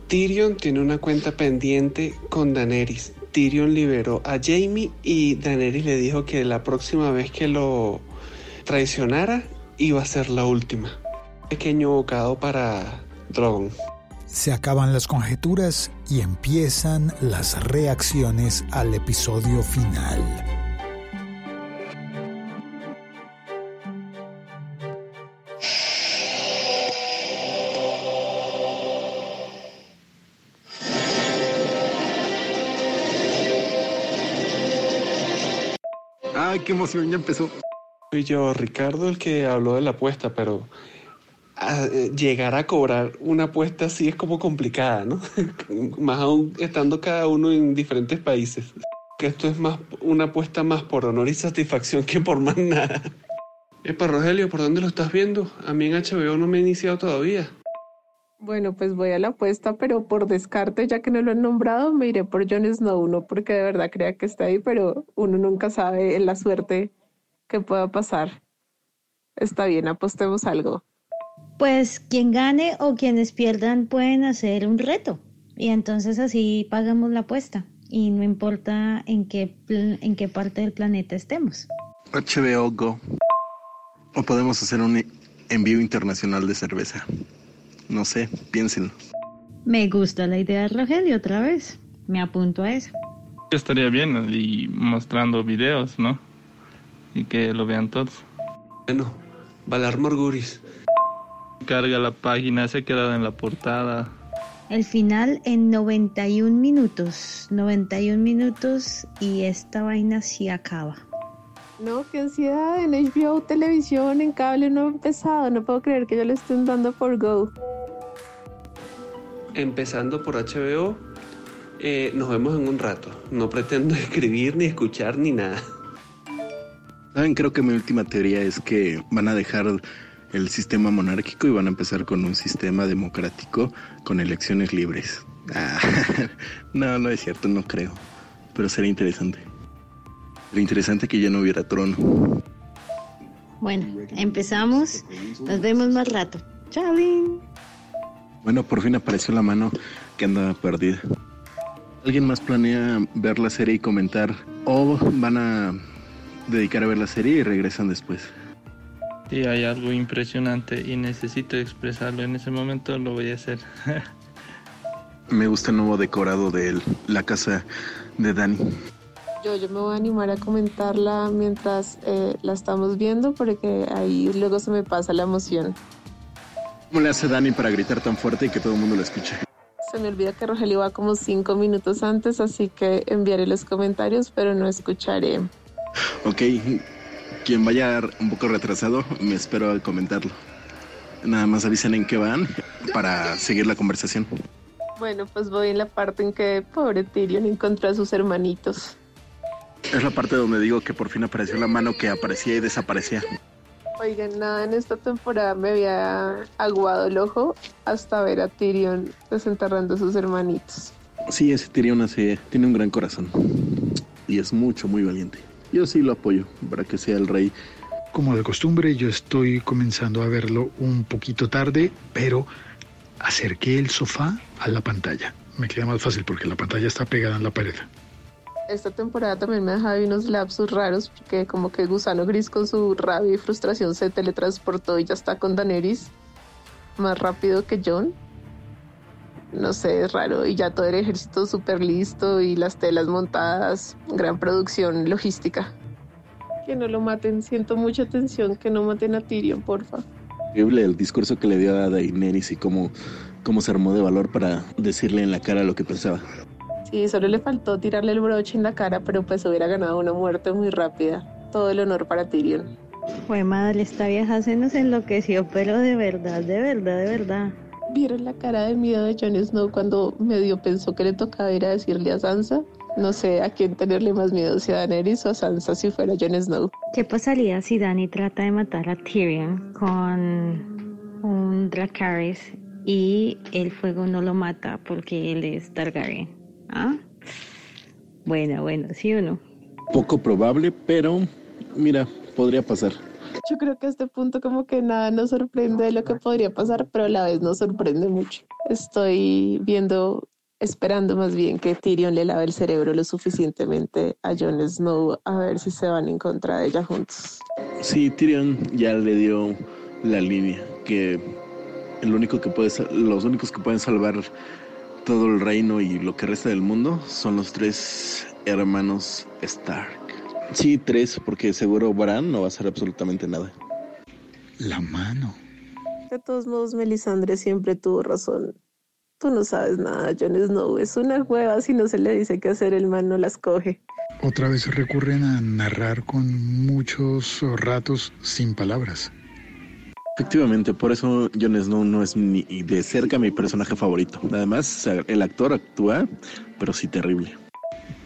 [SPEAKER 8] Tyrion tiene una cuenta pendiente con Daenerys. Tyrion liberó a Jamie y Daenerys le dijo que la próxima vez que lo traicionara iba a ser la última. Pequeño bocado para Drogon.
[SPEAKER 3] Se acaban las conjeturas y empiezan las reacciones al episodio final.
[SPEAKER 11] Ay, qué emoción, ya empezó.
[SPEAKER 8] Fui yo, Ricardo, el que habló de la apuesta, pero ah, eh, llegar a cobrar una apuesta así es como complicada, ¿no? *laughs* más aún estando cada uno en diferentes países. Que esto es más una apuesta más por honor y satisfacción que por más nada. Epa, Rogelio, ¿por dónde lo estás viendo? A mí en HBO no me he iniciado todavía.
[SPEAKER 1] Bueno, pues voy a la apuesta, pero por descarte, ya que no lo han nombrado, me iré por Jon Snow, no porque de verdad crea que está ahí, pero uno nunca sabe en la suerte que pueda pasar. Está bien, apostemos algo.
[SPEAKER 14] Pues quien gane o quienes pierdan pueden hacer un reto y entonces así pagamos la apuesta y no importa en qué, en qué parte del planeta estemos.
[SPEAKER 11] HBO Go. O podemos hacer un envío internacional de cerveza. No sé, piénsenlo.
[SPEAKER 14] Me gusta la idea de Rogelio otra vez. Me apunto a eso.
[SPEAKER 9] Estaría bien y mostrando videos, ¿no? y que lo vean todos.
[SPEAKER 8] Bueno, Valar Morguris.
[SPEAKER 9] Carga la página, se ha quedado en la portada.
[SPEAKER 14] El final en 91 minutos. 91 minutos y esta vaina sí acaba.
[SPEAKER 1] No, qué ansiedad. En HBO, televisión, en cable no he empezado. No puedo creer que ya lo estén dando por Go.
[SPEAKER 8] Empezando por HBO, eh, nos vemos en un rato. No pretendo *laughs* escribir, ni escuchar, ni nada.
[SPEAKER 11] Saben, creo que mi última teoría es que van a dejar el sistema monárquico y van a empezar con un sistema democrático con elecciones libres. *laughs* Ah, no, no es cierto, no creo. Pero sería interesante. Lo interesante que ya no hubiera trono.
[SPEAKER 14] Bueno, empezamos. Nos vemos más rato. Chao.
[SPEAKER 11] Bueno, por fin apareció la mano que andaba perdida. ¿Alguien más planea ver la serie y comentar? ¿O van a dedicar a ver la serie y regresan después?
[SPEAKER 9] Si hay algo impresionante y necesito expresarlo en ese momento, lo voy a hacer. *laughs*
[SPEAKER 11] Me gusta el nuevo decorado de la casa de Dani.
[SPEAKER 1] Yo, yo me voy a animar a comentarla mientras eh, la estamos viendo porque ahí luego se me pasa la emoción.
[SPEAKER 11] ¿Cómo le hace Dani para gritar tan fuerte y que todo el mundo lo escuche?
[SPEAKER 1] Se me olvida que Rogelio va como cinco minutos antes, así que enviaré los comentarios, pero no escucharé.
[SPEAKER 11] Ok, quien vaya un poco retrasado, me espero a comentarlo. Nada más avisen en qué van para seguir la conversación.
[SPEAKER 1] Bueno, pues voy en la parte en que pobre Tyrion encontró a sus hermanitos.
[SPEAKER 11] Es la parte donde digo que por fin apareció la mano que aparecía y desaparecía.
[SPEAKER 1] Oigan, nada, en esta temporada me había aguado el ojo hasta ver a Tyrion desenterrando a sus hermanitos.
[SPEAKER 11] Sí, ese Tyrion así tiene un gran corazón y es mucho, muy valiente. Yo sí lo apoyo para que sea el rey.
[SPEAKER 6] Como de costumbre, yo estoy comenzando a verlo un poquito tarde, pero acerqué el sofá a la pantalla. Me queda más fácil porque la pantalla está pegada en la pared.
[SPEAKER 1] Esta temporada también me ha dejado unos lapsus raros porque como que Gusano Gris con su rabia y frustración se teletransportó y ya está con Daenerys más rápido que John. No sé, es raro. Y ya todo el ejército súper listo y las telas montadas. Gran producción logística. Que no lo maten. Siento mucha tensión que no maten a Tyrion, porfa.
[SPEAKER 11] Increíble el discurso que le dio a Daenerys y cómo, cómo se armó de valor para decirle en la cara lo que pensaba.
[SPEAKER 1] Sí, solo le faltó tirarle el broche en la cara, pero pues hubiera ganado una muerte muy rápida. Todo el honor para Tyrion.
[SPEAKER 14] Fue madre, esta vieja se nos enloqueció, pero de verdad, de verdad, de verdad.
[SPEAKER 1] ¿Vieron la cara de miedo de Jon Snow cuando medio pensó que le tocaba ir a decirle a Sansa? No sé a quién tenerle más miedo, si a Daenerys o a Sansa si fuera Jon Snow.
[SPEAKER 14] ¿Qué pasaría si Dany trata de matar a Tyrion con un Dracarys y el fuego no lo mata porque él es Targaryen? ¿Ah? Bueno, bueno, ¿sí o no?
[SPEAKER 11] Poco probable, pero mira, podría pasar.
[SPEAKER 1] Yo creo que a este punto como que nada nos sorprende de lo que podría pasar, pero a la vez nos sorprende mucho. Estoy viendo, esperando más bien que Tyrion le lave el cerebro lo suficientemente a Jon Snow a ver si se van en contra de ella juntos.
[SPEAKER 11] Sí, Tyrion ya le dio la línea que el único que puede, los únicos que pueden salvar todo el reino y lo que resta del mundo son los tres hermanos Stark. Sí, tres, porque seguro Bran no va a hacer absolutamente nada.
[SPEAKER 6] La mano.
[SPEAKER 1] De todos modos, Melisandre siempre tuvo razón. Tú no sabes nada, Jon Snow. Es una hueva si no se le dice qué hacer, el man no las coge.
[SPEAKER 6] Otra vez recurren a narrar con muchos ratos sin palabras.
[SPEAKER 11] Efectivamente, por eso Jon Snow no es ni de cerca mi personaje favorito. Además, el actor actúa, pero sí terrible.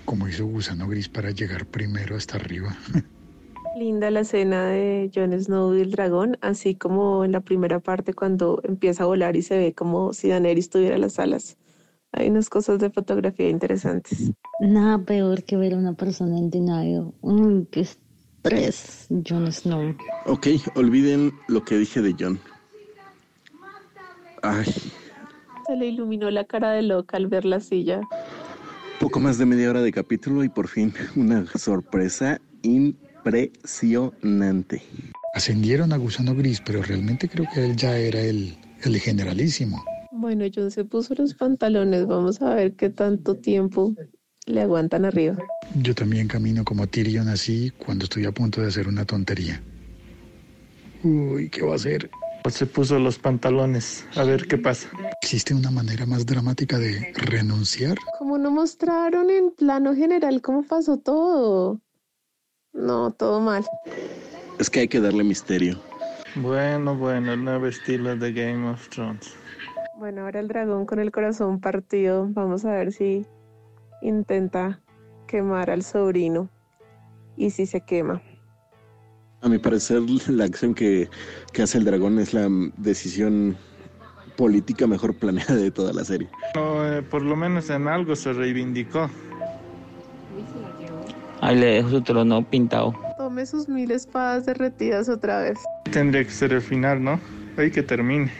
[SPEAKER 6] Como hizo Gusano Gris para llegar primero hasta arriba. *laughs*
[SPEAKER 1] Linda la escena de Jon Snow y el dragón, así como en la primera parte cuando empieza a volar y se ve como si Daenerys tuviera las alas. Hay unas cosas de fotografía interesantes.
[SPEAKER 14] Nada peor que ver a una persona en denial. Uy, qué estrés, Jon Snow.
[SPEAKER 11] Ok, olviden lo que dije de Jon. Ay.
[SPEAKER 1] Se le iluminó la cara de loca al ver la silla.
[SPEAKER 11] Poco más de media hora de capítulo y por fin una sorpresa impresionante.
[SPEAKER 6] Ascendieron a Gusano Gris, pero realmente creo que él ya era el, el generalísimo.
[SPEAKER 1] Bueno, John se puso los pantalones. Vamos a ver qué tanto tiempo le aguantan arriba.
[SPEAKER 6] Yo también camino como Tyrion así cuando estoy a punto de hacer una tontería. Uy, ¿qué va a hacer?
[SPEAKER 9] Se puso los pantalones. A ver qué pasa.
[SPEAKER 6] ¿Existe una manera más dramática de renunciar?
[SPEAKER 1] Como no mostraron en plano general cómo pasó todo. No, todo mal.
[SPEAKER 11] Es que hay que darle misterio.
[SPEAKER 9] Bueno, bueno, el nuevo estilo de Game of Thrones.
[SPEAKER 1] Bueno, ahora el dragón con el corazón partido. Vamos a ver si intenta quemar al sobrino. Y si se quema.
[SPEAKER 11] A mi parecer, *laughs* la acción que, que hace el dragón es la decisión política mejor planeada de toda la serie.
[SPEAKER 9] No, eh, por lo menos en algo se reivindicó.
[SPEAKER 7] Ahí le dejo su trono pintado.
[SPEAKER 1] Tome sus mil espadas derretidas otra vez.
[SPEAKER 9] Tendría que ser el final, ¿no? Ahí que termine.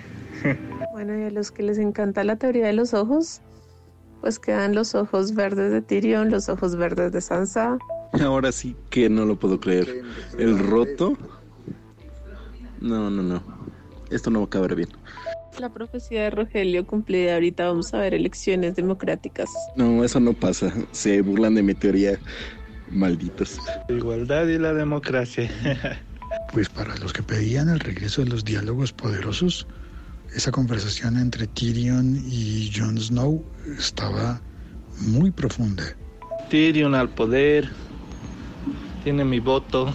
[SPEAKER 1] Bueno, y a los que les encanta la teoría de los ojos, pues quedan los ojos verdes de Tyrion, los ojos verdes de Sansa.
[SPEAKER 11] Ahora sí que no lo puedo creer. El roto. No, no, no. Esto no va a acabar bien.
[SPEAKER 1] La profecía de Rogelio cumplida. Ahorita vamos a ver elecciones democráticas.
[SPEAKER 11] No, eso no pasa. Se burlan de mi teoría. Malditos.
[SPEAKER 9] La igualdad y la democracia.
[SPEAKER 3] Pues para los que pedían el regreso de los diálogos poderosos, esa conversación entre Tyrion y Jon Snow estaba muy profunda.
[SPEAKER 9] Tyrion al poder. Tiene mi voto.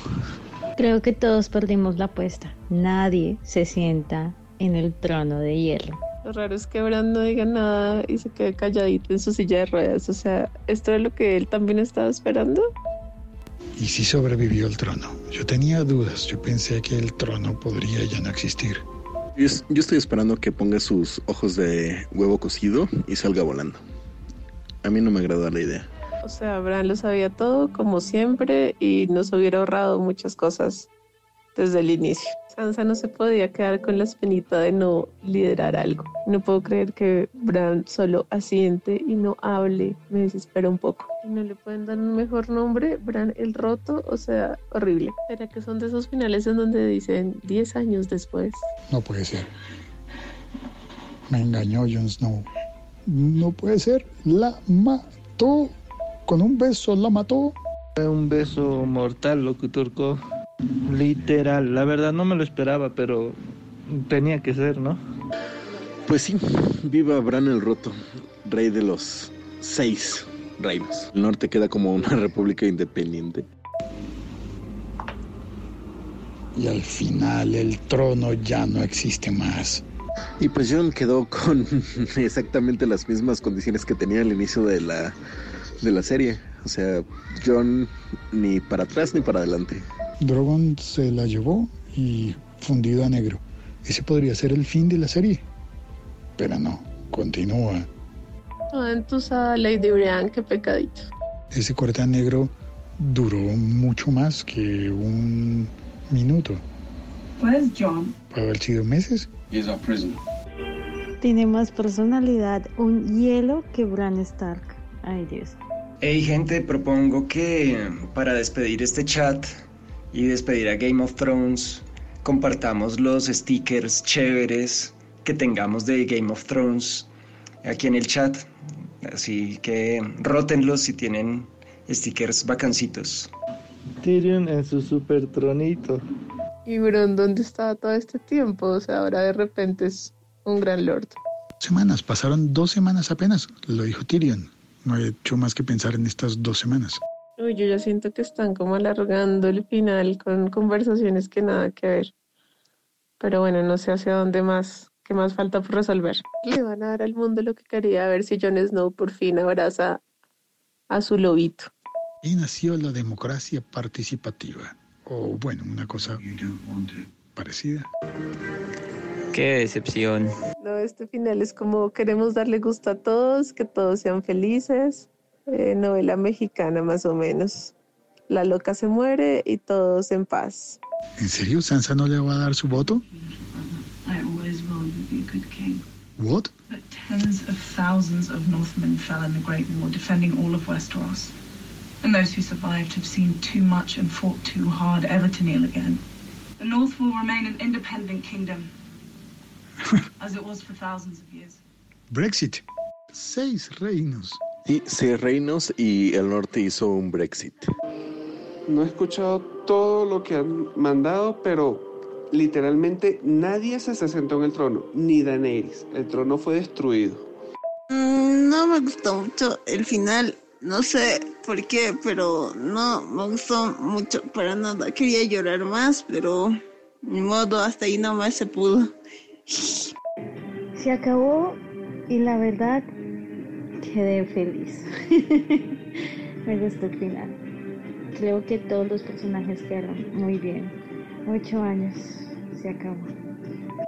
[SPEAKER 14] Creo que todos perdimos la apuesta. Nadie se sienta en el trono de hierro.
[SPEAKER 1] Lo raro es que Bran no diga nada y se quede calladito en su silla de ruedas. O sea, ¿esto es lo que él también estaba esperando?
[SPEAKER 3] Y sí sobrevivió el trono. Yo tenía dudas. Yo pensé que el trono podría ya no existir.
[SPEAKER 11] Yo, estoy esperando que ponga sus ojos de huevo cocido y salga volando. A mí no me agrada la idea.
[SPEAKER 1] O sea, Bran lo sabía todo, como siempre, y nos hubiera ahorrado muchas cosas desde el inicio. Sansa no se podía quedar con la espinita de no liderar algo. No puedo creer que Bran solo asiente y no hable. Me desespera un poco. ¿Y no le pueden dar un mejor nombre? Bran el roto, o sea, horrible. ¿Será que son de esos finales en donde dicen 10 años después?
[SPEAKER 3] No puede ser. Me engañó Jon Snow. No puede ser. La mató. Con un beso la mató.
[SPEAKER 9] Un beso mortal, locutor Co. Literal. La verdad no me lo esperaba, pero tenía que ser, ¿no?
[SPEAKER 11] Pues sí, viva Bran el Roto, rey de los seis reinos. El norte queda como una *laughs* república independiente.
[SPEAKER 3] Y al final el trono ya no existe más.
[SPEAKER 11] Y pues John quedó con *laughs* exactamente las mismas condiciones que tenía al inicio de la, de la serie. O sea, John ni para atrás ni para adelante.
[SPEAKER 3] Drogon se la llevó y fundido a negro. Ese podría ser el fin de la serie. Pero no, continúa.
[SPEAKER 1] Toda entusada Lady Brian, qué pecadito.
[SPEAKER 3] Ese corte a negro duró mucho más que un minuto.
[SPEAKER 16] Where's John?
[SPEAKER 3] Puede haber sido meses.
[SPEAKER 16] He's our prisoner.
[SPEAKER 14] Tiene más personalidad un hielo que Bran Stark. Ay Dios.
[SPEAKER 17] Hey gente, propongo que para despedir este chat y despedir a Game of Thrones, compartamos los stickers chéveres que tengamos de Game of Thrones aquí en el chat. Así que rótenlos si tienen stickers vacancitos.
[SPEAKER 9] Tyrion en su super tronito.
[SPEAKER 1] ¿Y Bron dónde estaba todo este tiempo? O sea, ahora de repente es un gran lord.
[SPEAKER 3] Semanas, pasaron dos semanas apenas, lo dijo Tyrion. No he hecho más que pensar en estas dos semanas.
[SPEAKER 1] Uy, yo ya siento que están como alargando el final con conversaciones que nada que ver. Pero bueno, no sé hacia dónde más, qué más falta por resolver. Le van a dar al mundo lo que quería, a ver si Jon Snow por fin abraza a su lobito.
[SPEAKER 3] Y nació la democracia participativa. O bueno, una cosa parecida.
[SPEAKER 7] Qué decepción.
[SPEAKER 1] No, este final es como queremos darle gusto a todos, que todos sean felices. Eh, novela mexicana más o menos. La loca se muere y todos en paz.
[SPEAKER 3] ¿En serio Sansa no le va a dar su voto?
[SPEAKER 16] I always will you be a good king.
[SPEAKER 3] What?
[SPEAKER 16] But tens of thousands of Northmen fell in the Great War, defending all of Westeros. And those who survived have seen too much and fought too hard ever to kneel again. The North will remain an independent kingdom, *laughs* as it was for thousands of years.
[SPEAKER 3] Brexit. Seis reinos.
[SPEAKER 11] Y seis reinos y el norte hizo un Brexit.
[SPEAKER 8] No he escuchado todo lo que han mandado, pero literalmente nadie se sentó en el trono, ni Daenerys. El trono fue destruido.
[SPEAKER 10] Mm, No me gustó mucho el final. No sé por qué, pero no me gustó mucho para nada. Quería llorar más, pero ni modo, hasta ahí nomás se pudo.
[SPEAKER 14] Se acabó y la verdad quedé feliz. *laughs* Me gustó el final. Creo que todos los personajes quedaron muy bien.
[SPEAKER 18] Ocho años, se acabó.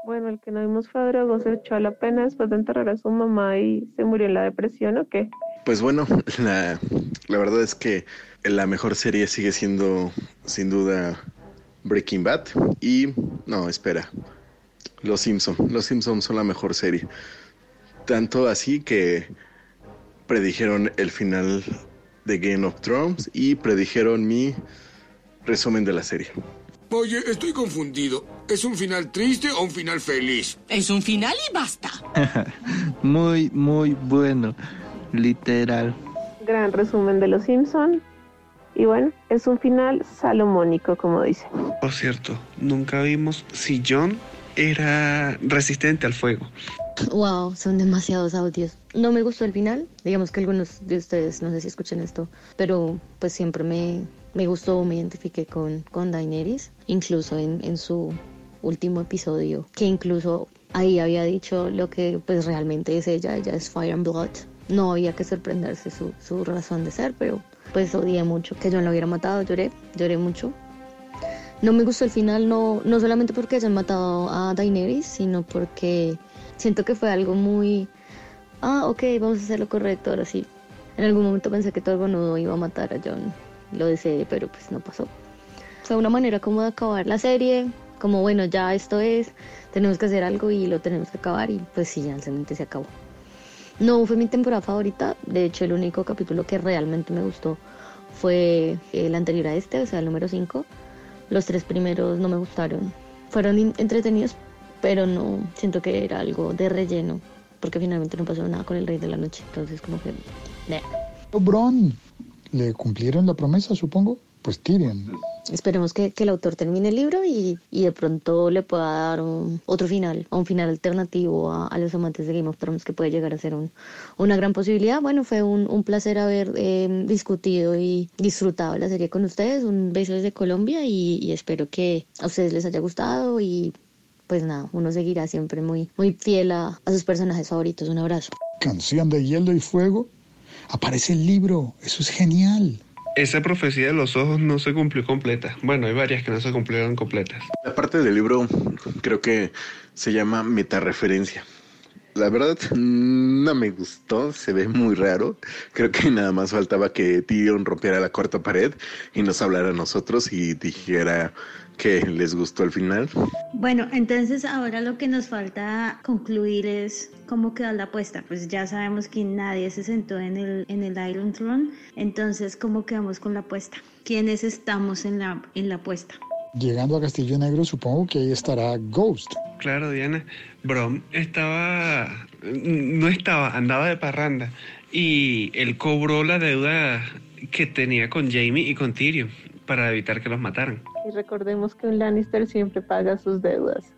[SPEAKER 1] Bueno, el que no vimos fue Drogo, se echó a la pena después de enterrar a su mamá y se murió en la depresión o qué?
[SPEAKER 11] Pues bueno, *laughs* la, la verdad es que la mejor serie sigue siendo sin duda Breaking Bad y no, espera. Los Simpson, Los Simpson son la mejor serie. Tanto así que predijeron el final de Game of Thrones y predijeron mi resumen de la serie.
[SPEAKER 19] Oye, estoy confundido. ¿Es un final triste o un final feliz?
[SPEAKER 20] Es un final y basta. *laughs*
[SPEAKER 9] muy, muy bueno. Literal.
[SPEAKER 1] Gran resumen de Los Simpson. Y bueno, es un final salomónico, como dice.
[SPEAKER 8] Por cierto, nunca vimos si John era resistente al fuego.
[SPEAKER 18] Wow, son demasiados audios. No me gustó el final. Digamos que algunos de ustedes, no sé si escuchan esto, pero pues siempre me, me gustó, me identifiqué con, con Daenerys, incluso en, en su último episodio, que incluso ahí había dicho lo que pues realmente es ella, ella es Fire and Blood. No había que sorprenderse su, su razón de ser, pero pues odié mucho que John lo hubiera matado, lloré, lloré mucho. No me gustó el final, no, no solamente porque hayan matado a Daenerys, sino porque siento que fue algo muy, ah, ok, vamos a hacer lo correcto, ahora sí. En algún momento pensé que todo nudo iba a matar a John, lo deseé, pero pues no pasó. Fue una manera como de acabar la serie, como bueno, ya esto es, tenemos que hacer algo y lo tenemos que acabar y pues sí, ya realmente se acabó. No fue mi temporada favorita, de hecho el único capítulo que realmente me gustó fue el anterior a este, o sea, el número 5. Los tres primeros no me gustaron. Fueron entretenidos, pero no siento que era algo de relleno, porque finalmente no pasó nada con el Rey de la Noche. Entonces, como que.
[SPEAKER 3] Bron, ¿le cumplieron la promesa, supongo? Pues Tyrion.
[SPEAKER 18] Esperemos que, que, el autor termine el libro y, y de pronto le pueda dar un, otro final, un final alternativo a, a, los amantes de Game of Thrones, que puede llegar a ser un, una gran posibilidad. Bueno, fue un, un placer haber eh, discutido y disfrutado la serie con ustedes. Un beso desde Colombia y, y espero que a ustedes les haya gustado y pues nada, uno seguirá siempre muy, muy fiel a, a sus personajes favoritos. Un abrazo.
[SPEAKER 3] Canción de hielo y fuego. Aparece el libro, eso es genial.
[SPEAKER 8] Esa profecía de los ojos no se cumplió completa. Bueno, hay varias que no se cumplieron completas.
[SPEAKER 11] La parte del libro creo que se llama metareferencia. La verdad no me gustó, se ve muy raro. Creo que nada más faltaba que Tyrion rompiera la cuarta pared y nos hablara a nosotros y dijera que les gustó el final.
[SPEAKER 18] Bueno, entonces ahora lo que nos falta concluir es cómo quedó la apuesta. Pues ya sabemos que nadie se sentó en el, en el Iron Throne. Entonces, ¿cómo quedamos con la apuesta? ¿Quiénes estamos en la, en la apuesta?
[SPEAKER 3] Llegando a Castillo Negro, supongo que ahí estará Ghost.
[SPEAKER 8] Claro, Diana. Brom estaba. No estaba, andaba de parranda. Y él cobró la deuda que tenía con Jamie y con Tyrion para evitar que los mataran.
[SPEAKER 1] Y recordemos que un Lannister siempre paga sus deudas.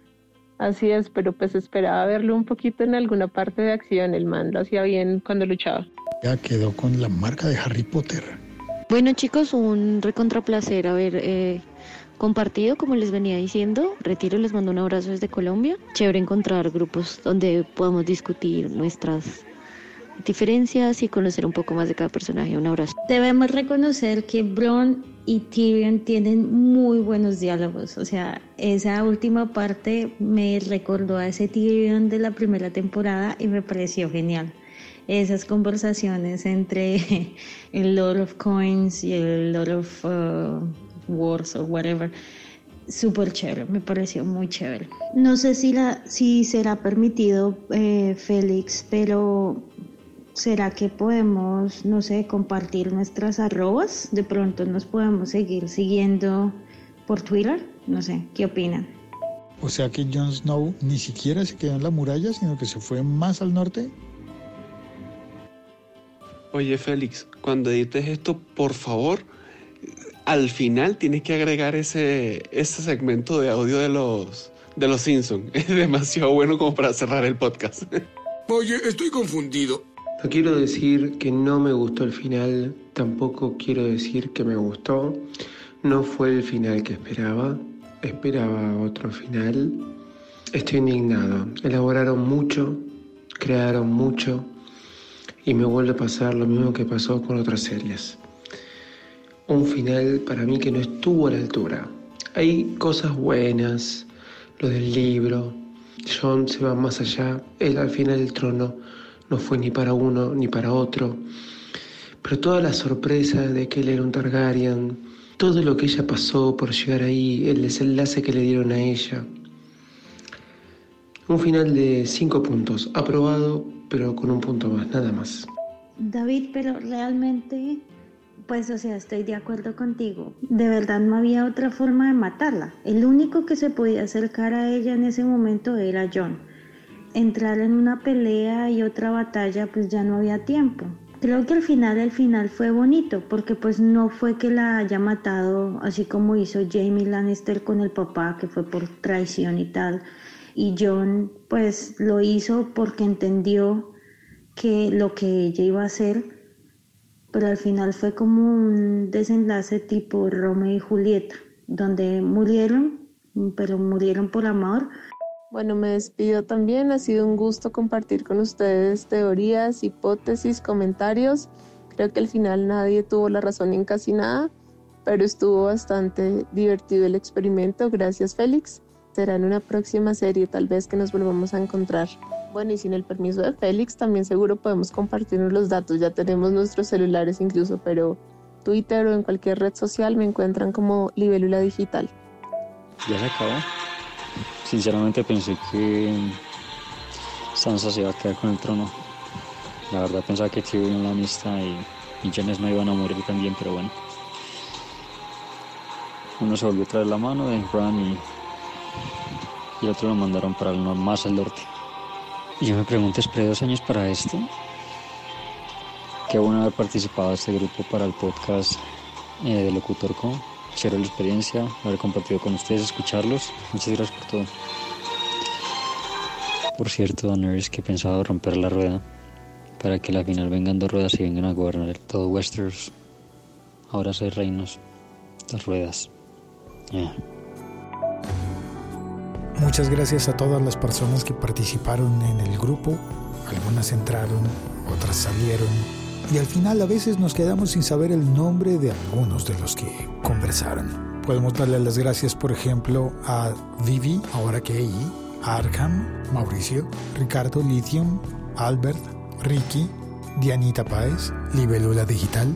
[SPEAKER 1] Así es, pero pues esperaba verlo un poquito en alguna parte de acción. El man lo hacía bien cuando luchaba.
[SPEAKER 3] Ya quedó con la marca de Harry Potter.
[SPEAKER 18] Bueno chicos, un recontraplacer haber eh, compartido, como les venía diciendo. Retiro, les mando un abrazo desde Colombia. Chévere encontrar grupos donde podamos discutir nuestras diferencias y conocer un poco más de cada personaje. Un abrazo. Debemos reconocer que Bron y Tyrion tienen muy buenos diálogos. O sea, esa última parte me recordó a ese Tyrion de la primera temporada y me pareció genial. Esas conversaciones entre *laughs* el Lord of Coins y el Lord of uh, Wars o whatever. Súper chévere, me pareció muy chévere. No sé si, la, si será permitido, eh, Félix, pero ¿Será que podemos, no sé, compartir nuestras arrobas? De pronto nos podemos seguir siguiendo por Twitter. No sé, ¿qué opinan?
[SPEAKER 3] O sea que Jon Snow ni siquiera se quedó en la muralla, sino que se fue más al norte.
[SPEAKER 8] Oye, Félix, cuando edites esto, por favor, al final tienes que agregar ese, ese segmento de audio de los, de los Simpsons. *laughs* Es demasiado bueno como para cerrar el podcast.
[SPEAKER 19] Oye, estoy confundido.
[SPEAKER 15] No quiero decir que no me gustó el final, tampoco quiero decir que me gustó. No fue el final que esperaba, esperaba otro final. Estoy indignado. Elaboraron mucho, crearon mucho y me vuelve a pasar lo mismo que pasó con otras series. Un final para mí que no estuvo a la altura. Hay cosas buenas, lo del libro, John se va más allá, él al final del trono no fue ni para uno ni para otro, pero toda la sorpresa de que él era un Targaryen, todo lo que ella pasó por llegar ahí, el desenlace que le dieron a ella. Un final de cinco puntos, aprobado, pero con un punto más, nada más.
[SPEAKER 14] David, pero realmente, pues o sea, estoy de acuerdo contigo. De verdad no había otra forma de matarla. El único que se podía acercar a ella en ese momento era John. Entrar en una pelea y otra batalla, pues ya no había tiempo. Creo que al final, el final fue bonito, porque pues no fue que la haya matado así como hizo Jamie Lannister con el papá, que fue por traición y tal. Y John pues lo hizo porque entendió que lo que ella iba a hacer, pero al final fue como un desenlace tipo Romeo y Julieta, donde murieron, pero murieron por amor.
[SPEAKER 1] Bueno, me despido también. Ha sido un gusto compartir con ustedes teorías, hipótesis, comentarios. Creo que al final nadie tuvo la razón en casi nada, pero estuvo bastante divertido el experimento. Gracias, Félix. Será en una próxima serie tal vez que nos volvamos a encontrar. Bueno, y sin el permiso de Félix, también seguro podemos compartirnos los datos. Ya tenemos nuestros celulares incluso, pero Twitter o en cualquier red social me encuentran como Libélula Digital.
[SPEAKER 12] Ya se acabó. Sinceramente pensé que Sansa se iba a quedar con el trono. La verdad pensaba que Tyrion Lannister y, y Janes no iban a morir también, pero bueno. Uno se volvió a traer la mano de Bran y, y el otro lo mandaron para el más al norte. Y yo me pregunto, esperé dos años para esto. Qué bueno haber participado en este grupo para el podcast eh, de Locutor Co. Chévere la experiencia, haber compartido con ustedes, escucharlos. Muchas gracias por todo. Por cierto, Donners, que he pensado romper la rueda para que la final vengan dos ruedas y vengan a gobernar todo Westeros. Ahora seis reinos, dos ruedas. Yeah.
[SPEAKER 3] Muchas gracias a todas las personas que participaron en el grupo. Algunas entraron, otras salieron. Y al final a veces nos quedamos sin saber el nombre de algunos de los que conversaron. Podemos darle las gracias, por ejemplo, a Vivi, ahora que ahí, Arkham, Mauricio, Ricardo Lithium, Albert, Ricky, Dianita Páez, Libelula Digital,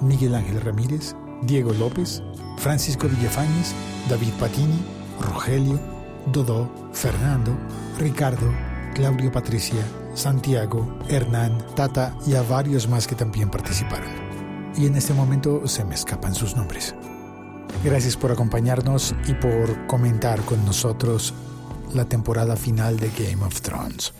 [SPEAKER 3] Miguel Ángel Ramírez, Diego López, Francisco Villafañez, David Patini, Rogelio, Dodó, Fernando, Ricardo, Claudio Patricia, Santiago, Hernán, Tata y a varios más que también participaron. Y en este momento se me escapan sus nombres. Gracias por acompañarnos y por comentar con nosotros la temporada final de Game of Thrones.